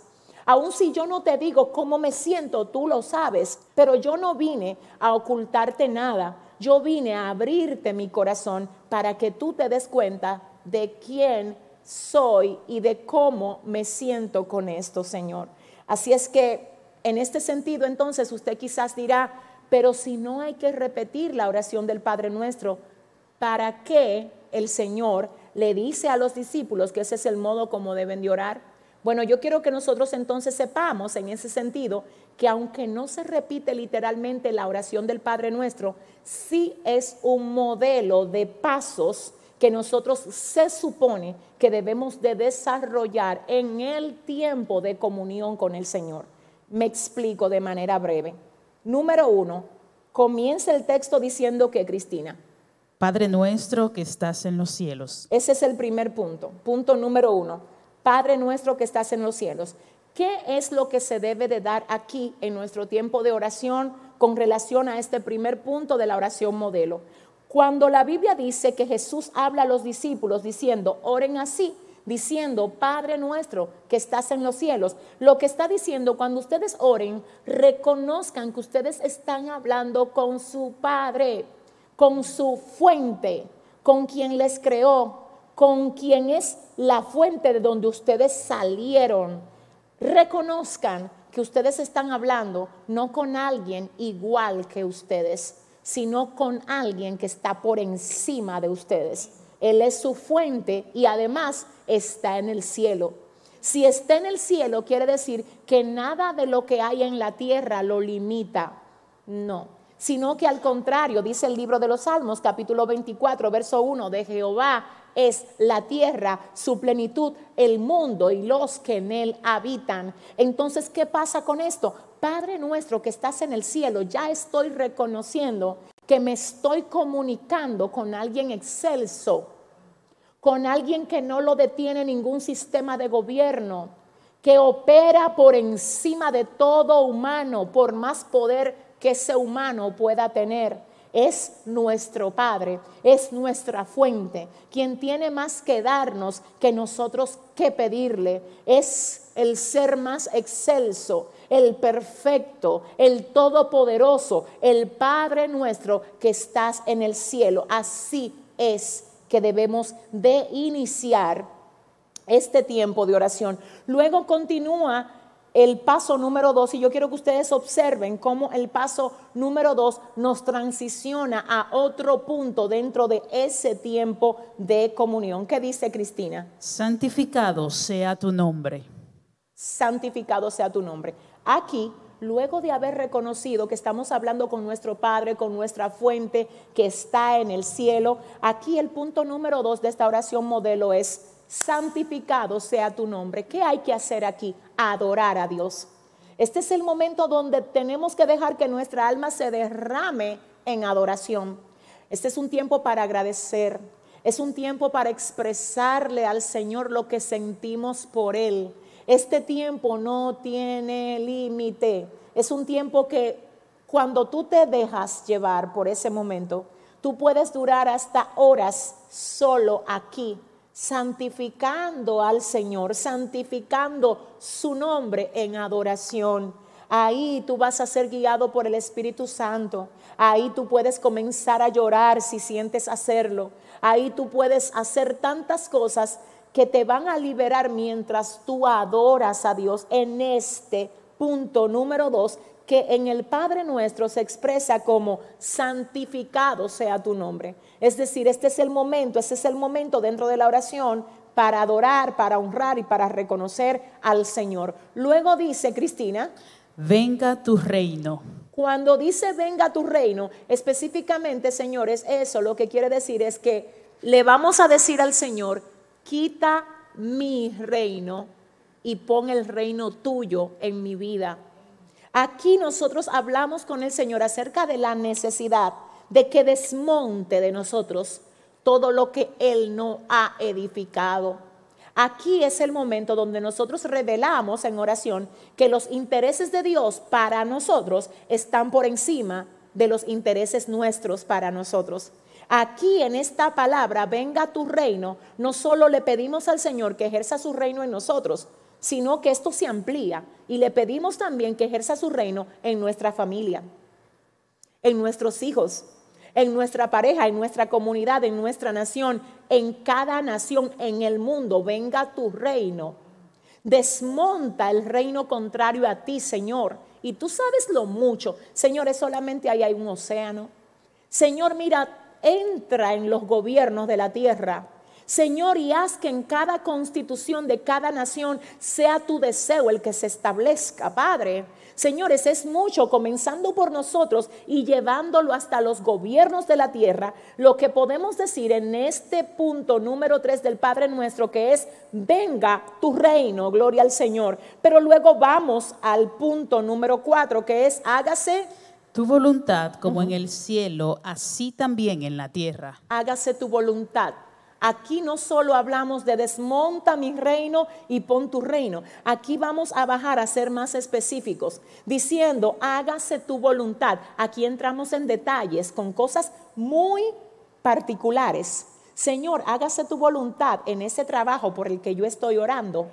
Aun si yo no te digo cómo me siento, tú lo sabes. Pero yo no vine a ocultarte nada. Yo vine a abrirte mi corazón para que tú te des cuenta de quién soy y de cómo me siento con esto, Señor. Así es que en este sentido, entonces usted quizás dirá, pero si no hay que repetir la oración del Padre nuestro, ¿para qué el Señor le dice a los discípulos que ese es el modo como deben de orar? Bueno, yo quiero que nosotros entonces sepamos en ese sentido que aunque no se repite literalmente la oración del Padre nuestro, sí es un modelo de pasos que nosotros se supone que debemos de desarrollar en el tiempo de comunión con el Señor. Me explico de manera breve. Número uno, comienza el texto diciendo que Cristina. Padre nuestro que estás en los cielos. Ese es el primer punto. Punto número uno. Padre nuestro que estás en los cielos. ¿Qué es lo que se debe de dar aquí en nuestro tiempo de oración con relación a este primer punto de la oración modelo? Cuando la Biblia dice que Jesús habla a los discípulos diciendo, oren así, diciendo, Padre nuestro que estás en los cielos, lo que está diciendo, cuando ustedes oren, reconozcan que ustedes están hablando con su Padre, con su fuente, con quien les creó, con quien es la fuente de donde ustedes salieron. Reconozcan que ustedes están hablando no con alguien igual que ustedes sino con alguien que está por encima de ustedes. Él es su fuente y además está en el cielo. Si está en el cielo, quiere decir que nada de lo que hay en la tierra lo limita. No, sino que al contrario, dice el libro de los Salmos, capítulo 24, verso 1, de Jehová es la tierra, su plenitud, el mundo y los que en él habitan. Entonces, ¿qué pasa con esto? Padre nuestro que estás en el cielo, ya estoy reconociendo que me estoy comunicando con alguien excelso, con alguien que no lo detiene ningún sistema de gobierno, que opera por encima de todo humano, por más poder que ese humano pueda tener es nuestro Padre, es nuestra fuente, quien tiene más que darnos que nosotros que pedirle, es el ser más excelso, el perfecto, el todopoderoso, el Padre nuestro que estás en el cielo. Así es que debemos de iniciar este tiempo de oración. Luego continúa el paso número dos, y yo quiero que ustedes observen cómo el paso número dos nos transiciona a otro punto dentro de ese tiempo de comunión. ¿Qué dice Cristina? Santificado sea tu nombre. Santificado sea tu nombre. Aquí, luego de haber reconocido que estamos hablando con nuestro Padre, con nuestra fuente que está en el cielo, aquí el punto número dos de esta oración modelo es santificado sea tu nombre. ¿Qué hay que hacer aquí? Adorar a Dios. Este es el momento donde tenemos que dejar que nuestra alma se derrame en adoración. Este es un tiempo para agradecer. Es un tiempo para expresarle al Señor lo que sentimos por Él. Este tiempo no tiene límite. Es un tiempo que cuando tú te dejas llevar por ese momento, tú puedes durar hasta horas solo aquí, santificando al Señor, santificando su nombre en adoración. Ahí tú vas a ser guiado por el Espíritu Santo. Ahí tú puedes comenzar a llorar si sientes hacerlo. Ahí tú puedes hacer tantas cosas que te van a liberar mientras tú adoras a Dios en este punto número dos, que en el Padre nuestro se expresa como santificado sea tu nombre. Es decir, este es el momento, este es el momento dentro de la oración para adorar, para honrar y para reconocer al Señor. Luego dice Cristina, venga tu reino. Cuando dice venga tu reino, específicamente, señores, eso lo que quiere decir es que le vamos a decir al Señor, quita mi reino y pon el reino tuyo en mi vida. Aquí nosotros hablamos con el Señor acerca de la necesidad de que desmonte de nosotros todo lo que Él no ha edificado. Aquí es el momento donde nosotros revelamos en oración que los intereses de Dios para nosotros están por encima de los intereses nuestros para nosotros. Aquí en esta palabra, venga tu reino, no solo le pedimos al Señor que ejerza su reino en nosotros, sino que esto se amplía y le pedimos también que ejerza su reino en nuestra familia, en nuestros hijos, en nuestra pareja, en nuestra comunidad, en nuestra nación, en cada nación, en el mundo. Venga tu reino. Desmonta el reino contrario a ti, Señor. Y tú sabes lo mucho. Señores, solamente ahí hay un océano. Señor, mira, entra en los gobiernos de la tierra. Señor, y haz que en cada constitución de cada nación sea tu deseo el que se establezca, Padre. Señores, es mucho, comenzando por nosotros y llevándolo hasta los gobiernos de la tierra, lo que podemos decir en este punto número 3 del Padre nuestro, que es, venga tu reino, gloria al Señor. Pero luego vamos al punto número 4, que es, hágase tu voluntad como en el cielo, así también en la tierra. Hágase tu voluntad. Aquí no solo hablamos de desmonta mi reino y pon tu reino. Aquí vamos a bajar a ser más específicos, diciendo, hágase tu voluntad. Aquí entramos en detalles con cosas muy particulares. Señor, hágase tu voluntad en ese trabajo por el que yo estoy orando.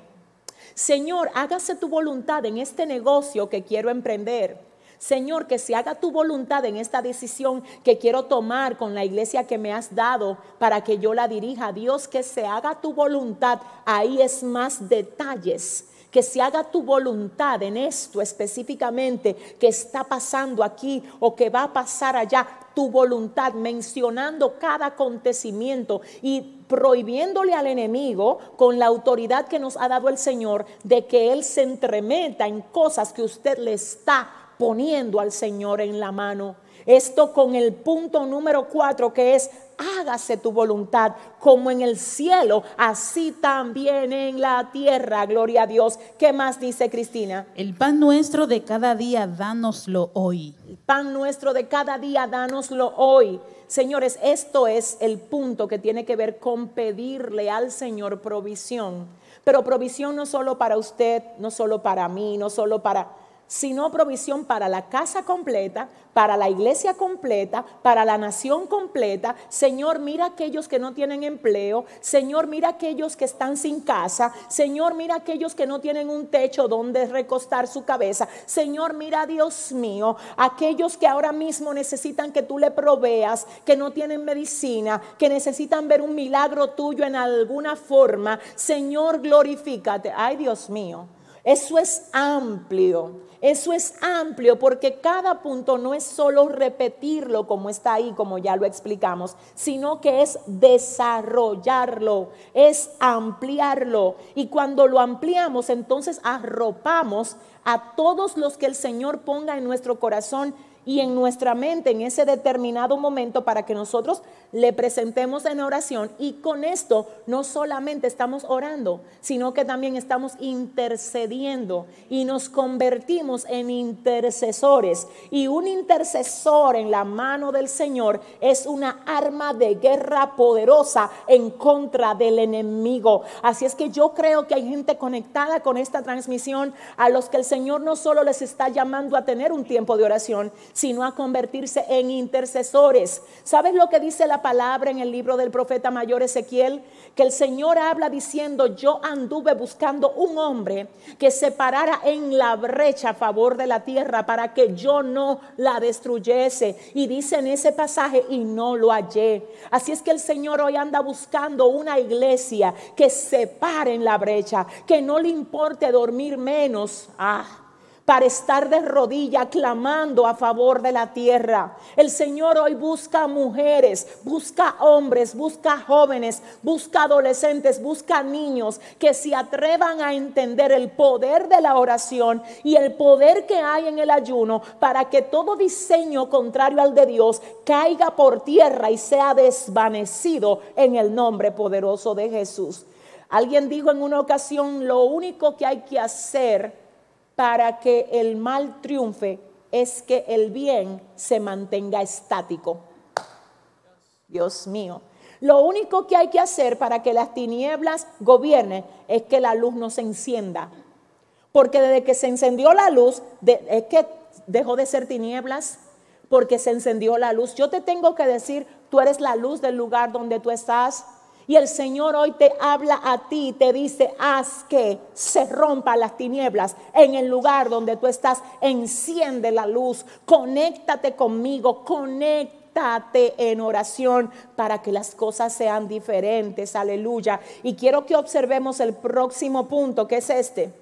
Señor, hágase tu voluntad en este negocio que quiero emprender. Señor, que se haga tu voluntad en esta decisión que quiero tomar con la iglesia que me has dado para que yo la dirija. Dios, que se haga tu voluntad. Ahí es más detalles que se haga tu voluntad en esto específicamente que está pasando aquí o que va a pasar allá, tu voluntad, mencionando cada acontecimiento y prohibiéndole al enemigo con la autoridad que nos ha dado el Señor de que Él se entremeta en cosas que usted le está poniendo al Señor en la mano. Esto con el punto número cuatro que es, hágase tu voluntad como en el cielo, así también en la tierra. Gloria a Dios. ¿Qué más dice Cristina? El pan nuestro de cada día, dánoslo hoy. El pan nuestro de cada día, dánoslo hoy. Señores, esto es el punto que tiene que ver con pedirle al Señor provisión. Pero provisión no solo para usted, no solo para mí, no solo para sino provisión para la casa completa, para la iglesia completa, para la nación completa. Señor, mira aquellos que no tienen empleo. Señor, mira aquellos que están sin casa. Señor, mira aquellos que no tienen un techo donde recostar su cabeza. Señor, mira, Dios mío, aquellos que ahora mismo necesitan que tú le proveas, que no tienen medicina, que necesitan ver un milagro tuyo en alguna forma. Señor, glorifícate. Ay, Dios mío. Eso es amplio. Eso es amplio porque cada punto no es solo repetirlo como está ahí, como ya lo explicamos, sino que es desarrollarlo, es ampliarlo. Y cuando lo ampliamos, entonces arropamos a todos los que el Señor ponga en nuestro corazón y en nuestra mente en ese determinado momento para que nosotros le presentemos en oración y con esto no solamente estamos orando, sino que también estamos intercediendo y nos convertimos en intercesores. Y un intercesor en la mano del Señor es una arma de guerra poderosa en contra del enemigo. Así es que yo creo que hay gente conectada con esta transmisión a los que el Señor no solo les está llamando a tener un tiempo de oración, sino a convertirse en intercesores. ¿Sabes lo que dice la palabra en el libro del profeta mayor Ezequiel? Que el Señor habla diciendo, yo anduve buscando un hombre que se parara en la brecha a favor de la tierra para que yo no la destruyese. Y dice en ese pasaje, y no lo hallé. Así es que el Señor hoy anda buscando una iglesia que se pare en la brecha, que no le importe dormir menos. Ah, para estar de rodilla clamando a favor de la tierra. El Señor hoy busca mujeres, busca hombres, busca jóvenes, busca adolescentes, busca niños que se atrevan a entender el poder de la oración y el poder que hay en el ayuno para que todo diseño contrario al de Dios caiga por tierra y sea desvanecido en el nombre poderoso de Jesús. Alguien dijo en una ocasión, lo único que hay que hacer para que el mal triunfe es que el bien se mantenga estático. Dios mío. Lo único que hay que hacer para que las tinieblas gobiernen es que la luz no se encienda. Porque desde que se encendió la luz, es que dejó de ser tinieblas porque se encendió la luz. Yo te tengo que decir, tú eres la luz del lugar donde tú estás. Y el Señor hoy te habla a ti y te dice, haz que se rompa las tinieblas en el lugar donde tú estás. Enciende la luz, conéctate conmigo, conéctate en oración para que las cosas sean diferentes. Aleluya. Y quiero que observemos el próximo punto, que es este.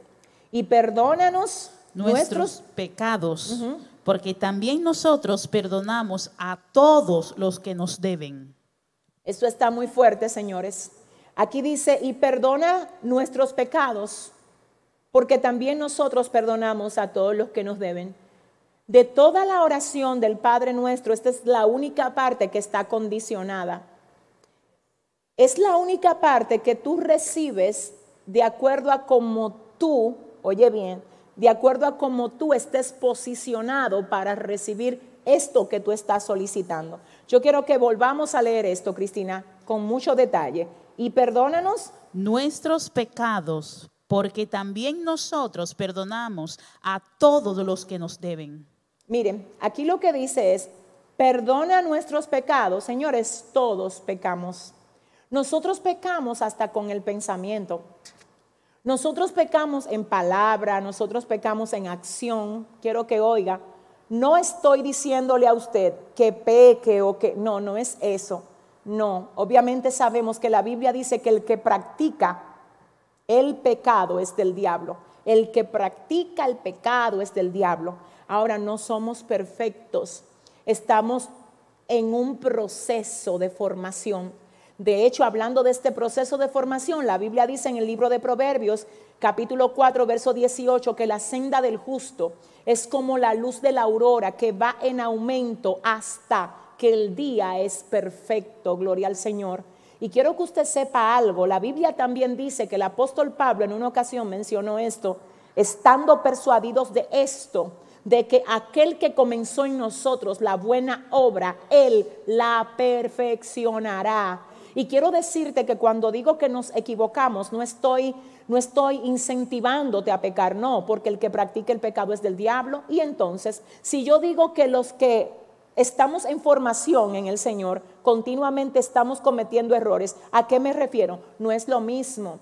Y perdónanos nuestros, pecados, porque también nosotros perdonamos a todos los que nos deben. Esto está muy fuerte, señores. Aquí dice, y perdona nuestros pecados, porque también nosotros perdonamos a todos los que nos deben. De toda la oración del Padre nuestro, esta es la única parte que está condicionada. Es la única parte que tú recibes de acuerdo a cómo tú, oye bien, de acuerdo a cómo tú estés posicionado para recibir esto que tú estás solicitando. Yo quiero que volvamos a leer esto, Cristina, con mucho detalle. Y perdónanos nuestros pecados, porque también nosotros perdonamos a todos los que nos deben. Miren, aquí lo que dice es, perdona nuestros pecados. Señores, todos pecamos. Nosotros pecamos hasta con el pensamiento. Nosotros pecamos en palabra, nosotros pecamos en acción. Quiero que oiga, no estoy diciéndole a usted que peque o que... No, no es eso. No, obviamente sabemos que la Biblia dice que el que practica el pecado es del diablo. El que practica el pecado es del diablo. Ahora no somos perfectos. Estamos en un proceso de formación. De hecho, hablando de este proceso de formación, la Biblia dice en el libro de Proverbios, capítulo 4, verso 18, que la senda del justo es como la luz de la aurora que va en aumento hasta que el día es perfecto. Gloria al Señor. Y quiero que usted sepa algo. La Biblia también dice que el apóstol Pablo en una ocasión mencionó esto, estando persuadidos de esto, de que aquel que comenzó en nosotros la buena obra, Él la perfeccionará y quiero decirte que cuando digo que nos equivocamos, no estoy, no estoy incentivándote a pecar, no, porque el que practica el pecado es del diablo. Y entonces, si yo digo que los que estamos en formación en el Señor, continuamente estamos cometiendo errores, ¿a qué me refiero? No es lo mismo.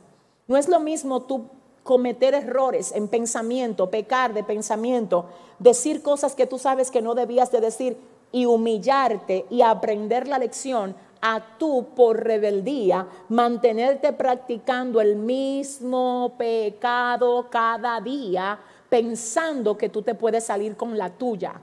No es lo mismo tú cometer errores en pensamiento, pecar de pensamiento, decir cosas que tú sabes que no debías de decir y humillarte y aprender la lección a tú por rebeldía mantenerte practicando el mismo pecado cada día pensando que tú te puedes salir con la tuya.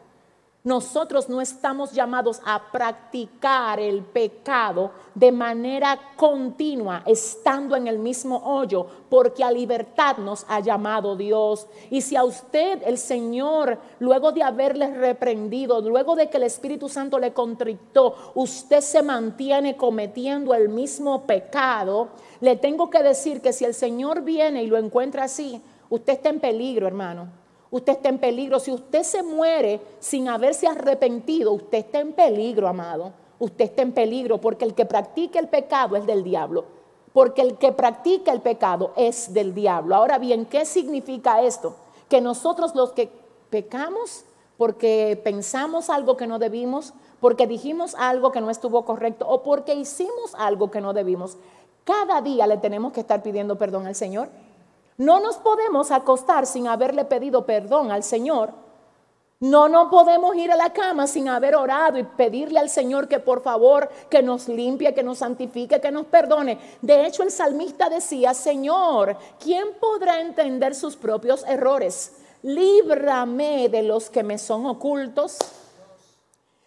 Nosotros no estamos llamados a practicar el pecado de manera continua, estando en el mismo hoyo, porque a libertad nos ha llamado Dios. Y si a usted el Señor, luego de haberle reprendido, luego de que el Espíritu Santo le contrictó, usted se mantiene cometiendo el mismo pecado, le tengo que decir que si el Señor viene y lo encuentra así, usted está en peligro, hermano usted está en peligro. Si usted se muere sin haberse arrepentido, usted está en peligro, amado. Usted está en peligro porque el que practica el pecado es del diablo. Porque el que practica el pecado es del diablo. Ahora bien, ¿qué significa esto? Que nosotros los que pecamos porque pensamos algo que no debimos, porque dijimos algo que no estuvo correcto o porque hicimos algo que no debimos, cada día le tenemos que estar pidiendo perdón al Señor. No nos podemos acostar sin haberle pedido perdón al Señor. No nos podemos ir a la cama sin haber orado y pedirle al Señor que por favor que nos limpie, que nos santifique, que nos perdone. De hecho, el salmista decía, Señor, ¿quién podrá entender sus propios errores? Líbrame de los que me son ocultos.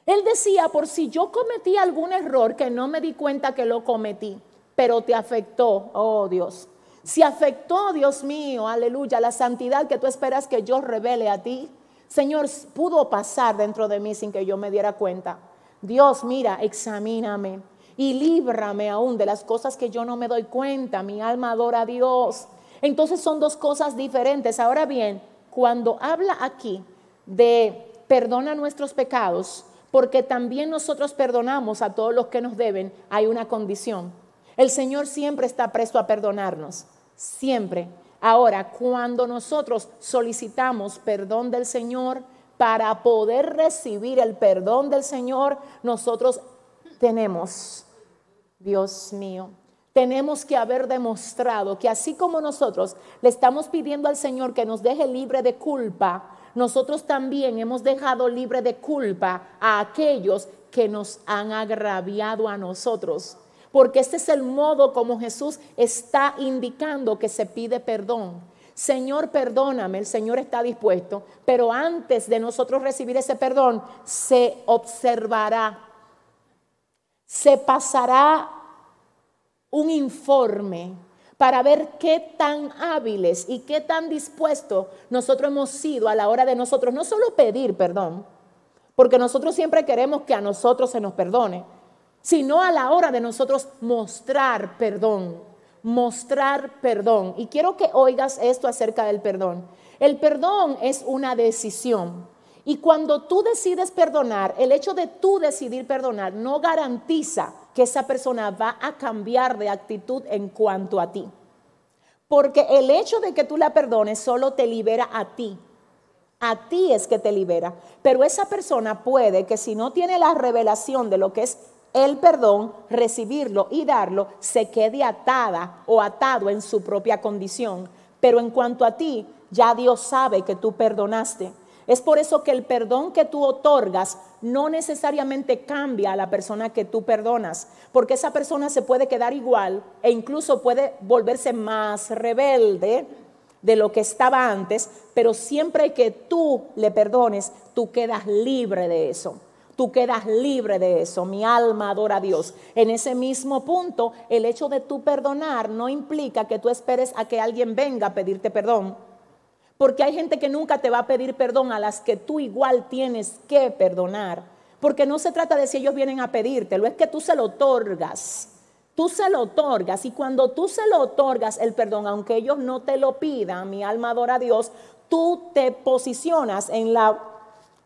Él decía, por si yo cometí algún error que no me di cuenta que lo cometí, pero te afectó, oh Dios. Si afectó, Dios mío, aleluya, la santidad que tú esperas que yo revele a ti, Señor, pudo pasar dentro de mí sin que yo me diera cuenta. Dios, mira, examíname y líbrame aún de las cosas que yo no me doy cuenta. Mi alma adora a Dios. Entonces son dos cosas diferentes. Ahora bien, cuando habla aquí de perdona nuestros pecados, porque también nosotros perdonamos a todos los que nos deben, hay una condición. El Señor siempre está presto a perdonarnos siempre. Ahora, cuando nosotros solicitamos perdón del Señor, para poder recibir el perdón del Señor, nosotros tenemos, Dios mío, tenemos que haber demostrado que así como nosotros le estamos pidiendo al Señor que nos deje libre de culpa, nosotros también hemos dejado libre de culpa a aquellos que nos han agraviado a nosotros porque este es el modo como Jesús está indicando que se pide perdón. Señor, perdóname, el Señor está dispuesto, pero antes de nosotros recibir ese perdón, se observará, se pasará un informe para ver qué tan hábiles y qué tan dispuestos nosotros hemos sido a la hora de nosotros no solo pedir perdón, porque nosotros siempre queremos que a nosotros se nos perdone, sino a la hora de nosotros mostrar perdón, mostrar perdón. Y quiero que oigas esto acerca del perdón. El perdón es una decisión. Y cuando tú decides perdonar, el hecho de tú decidir perdonar no garantiza que esa persona va a cambiar de actitud en cuanto a ti. Porque el hecho de que tú la perdones solo te libera a ti. A ti es que te libera. Pero esa persona puede que si no tiene la revelación de lo que es el perdón, recibirlo y darlo, se quede atada o atado en su propia condición. Pero en cuanto a ti, ya Dios sabe que tú perdonaste. Es por eso que el perdón que tú otorgas no necesariamente cambia a la persona que tú perdonas, porque esa persona se puede quedar igual e incluso puede volverse más rebelde de lo que estaba antes, pero siempre que tú le perdones, tú quedas libre de eso tú quedas libre de eso. Mi alma adora a Dios. En ese mismo punto, el hecho de tú perdonar no implica que tú esperes a que alguien venga a pedirte perdón. Porque hay gente que nunca te va a pedir perdón a las que tú igual tienes que perdonar. Porque no se trata de si ellos vienen a pedírtelo, es que tú se lo otorgas. Tú se lo otorgas y cuando tú se lo otorgas el perdón, aunque ellos no te lo pidan, mi alma adora a Dios, tú te posicionas en la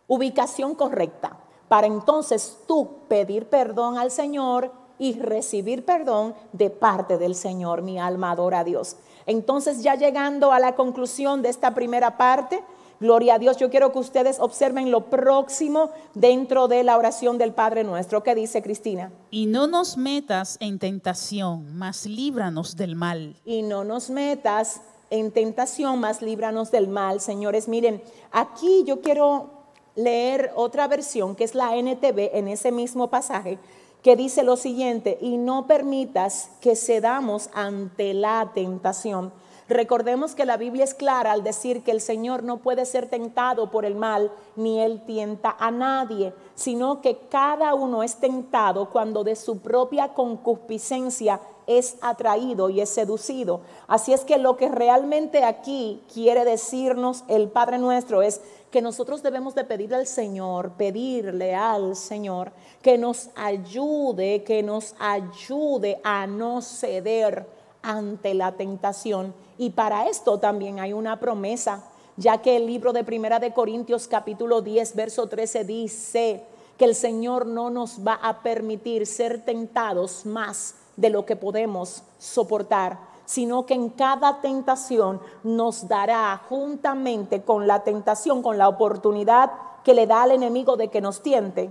ubicación correcta para entonces tú pedir perdón al Señor y recibir perdón de parte del Señor. Mi alma adora a Dios. Entonces ya llegando a la conclusión de esta primera parte, gloria a Dios, yo quiero que ustedes observen lo próximo dentro de la oración del Padre nuestro. ¿Qué dice Cristina? Y no nos metas en tentación, mas líbranos del mal. Y no nos metas en tentación, mas líbranos del mal. Señores, miren, aquí yo quiero leer otra versión, que es la NTV, en ese mismo pasaje, que dice lo siguiente, y no permitas que cedamos ante la tentación. Recordemos que la Biblia es clara al decir que el Señor no puede ser tentado por el mal, ni Él tienta a nadie, sino que cada uno es tentado cuando de su propia concupiscencia es atraído y es seducido. Así es que lo que realmente aquí quiere decirnos el Padre nuestro es que nosotros debemos de pedirle al Señor, pedirle al Señor que nos ayude, que nos ayude a no ceder ante la tentación. Y para esto también hay una promesa, ya que el libro de Primera de Corintios capítulo 10, verso 13 dice que el Señor no nos va a permitir ser tentados más de lo que podemos soportar, sino que en cada tentación nos dará juntamente con la tentación, con la oportunidad que le da al enemigo de que nos tiente,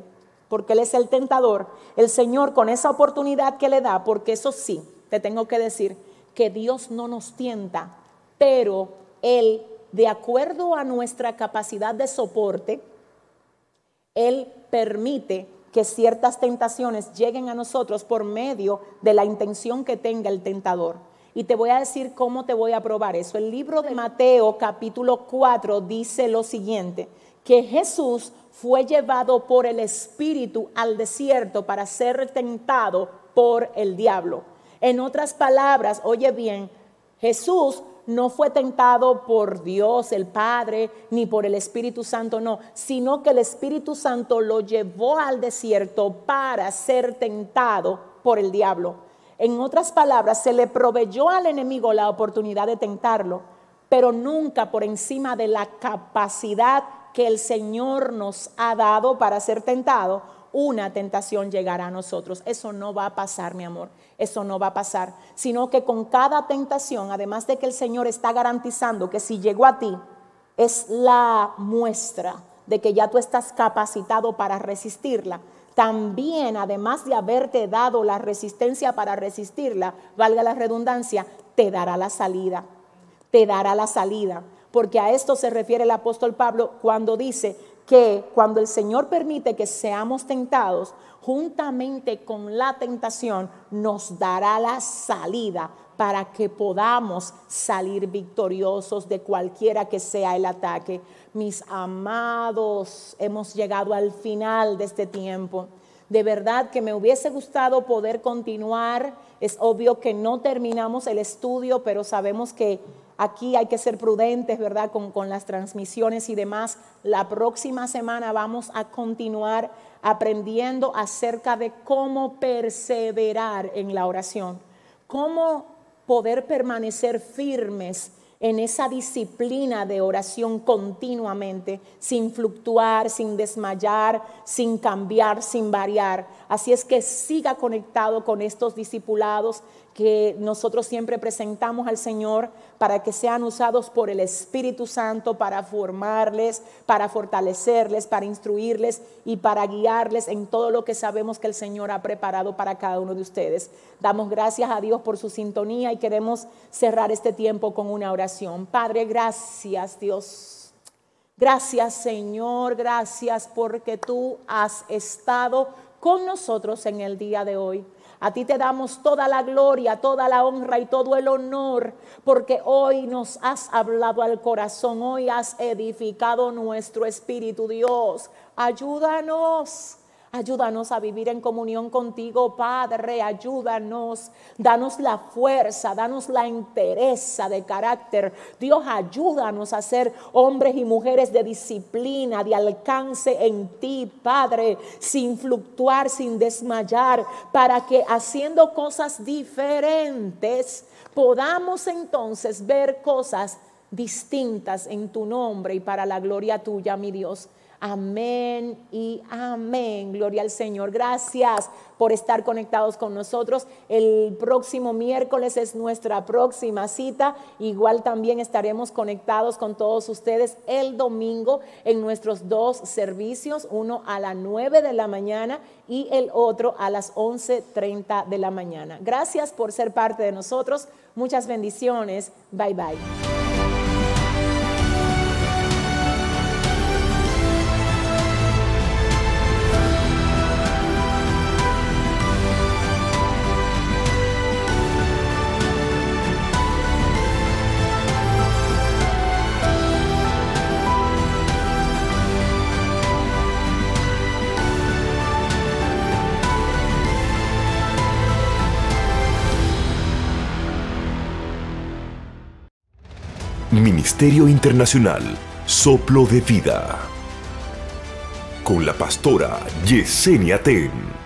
porque Él es el tentador, el Señor con esa oportunidad que le da, porque eso sí, te tengo que decir que Dios no nos tienta, pero Él, de acuerdo a nuestra capacidad de soporte, Él permite que ciertas tentaciones lleguen a nosotros por medio de la intención que tenga el tentador. Y te voy a decir cómo te voy a probar eso. El libro de Mateo capítulo 4 dice lo siguiente, que Jesús fue llevado por el Espíritu al desierto para ser tentado por el diablo. En otras palabras, oye bien, Jesús no fue tentado por Dios el Padre ni por el Espíritu Santo, no, sino que el Espíritu Santo lo llevó al desierto para ser tentado por el diablo. En otras palabras, se le proveyó al enemigo la oportunidad de tentarlo, pero nunca por encima de la capacidad que el Señor nos ha dado para ser tentado, una tentación llegará a nosotros. Eso no va a pasar, mi amor. Eso no va a pasar. Sino que con cada tentación, además de que el Señor está garantizando que si llegó a ti, es la muestra de que ya tú estás capacitado para resistirla. También, además de haberte dado la resistencia para resistirla, valga la redundancia, te dará la salida. Te dará la salida. Porque a esto se refiere el apóstol Pablo cuando dice, que cuando el Señor permite que seamos tentados, juntamente con la tentación nos dará la salida para que podamos salir victoriosos de cualquiera que sea el ataque. Mis amados, hemos llegado al final de este tiempo. De verdad que me hubiese gustado poder continuar. Es obvio que no terminamos el estudio, pero sabemos que Aquí hay que ser prudentes, ¿verdad? Con, las transmisiones y demás. La próxima semana vamos a continuar aprendiendo acerca de cómo perseverar en la oración, cómo poder permanecer firmes en esa disciplina de oración continuamente, sin fluctuar, sin desmayar, sin cambiar, sin variar. Así es que siga conectado con estos discipulados que nosotros siempre presentamos al Señor para que sean usados por el Espíritu Santo para formarles, para fortalecerles, para instruirles y para guiarles en todo lo que sabemos que el Señor ha preparado para cada uno de ustedes. Damos gracias a Dios por su sintonía y queremos cerrar este tiempo con una oración. Padre, gracias Dios. Gracias Señor, gracias porque tú has estado con nosotros en el día de hoy. A ti te damos toda la gloria, toda la honra y todo el honor, porque hoy nos has hablado al corazón, hoy has edificado nuestro espíritu, Dios. Ayúdanos Ayúdanos a vivir en comunión contigo, Padre. Ayúdanos. Danos la fuerza, danos la entereza de carácter. Dios, ayúdanos a ser hombres y mujeres de disciplina, de alcance en ti, Padre, sin fluctuar, sin desmayar, para que haciendo cosas diferentes podamos entonces ver cosas distintas en tu nombre y para la gloria tuya, mi Dios. Amén y amén. Gloria al Señor. Gracias por estar conectados con nosotros. El próximo miércoles es nuestra próxima cita. Igual también estaremos conectados con todos ustedes el domingo en nuestros dos servicios, uno a las 9 de la mañana y el otro a las 11.30 de la mañana. Gracias por ser parte de nosotros. Muchas bendiciones. Bye bye. Ministerio Internacional Soplo de Vida. Con la pastora Yesenia Ten.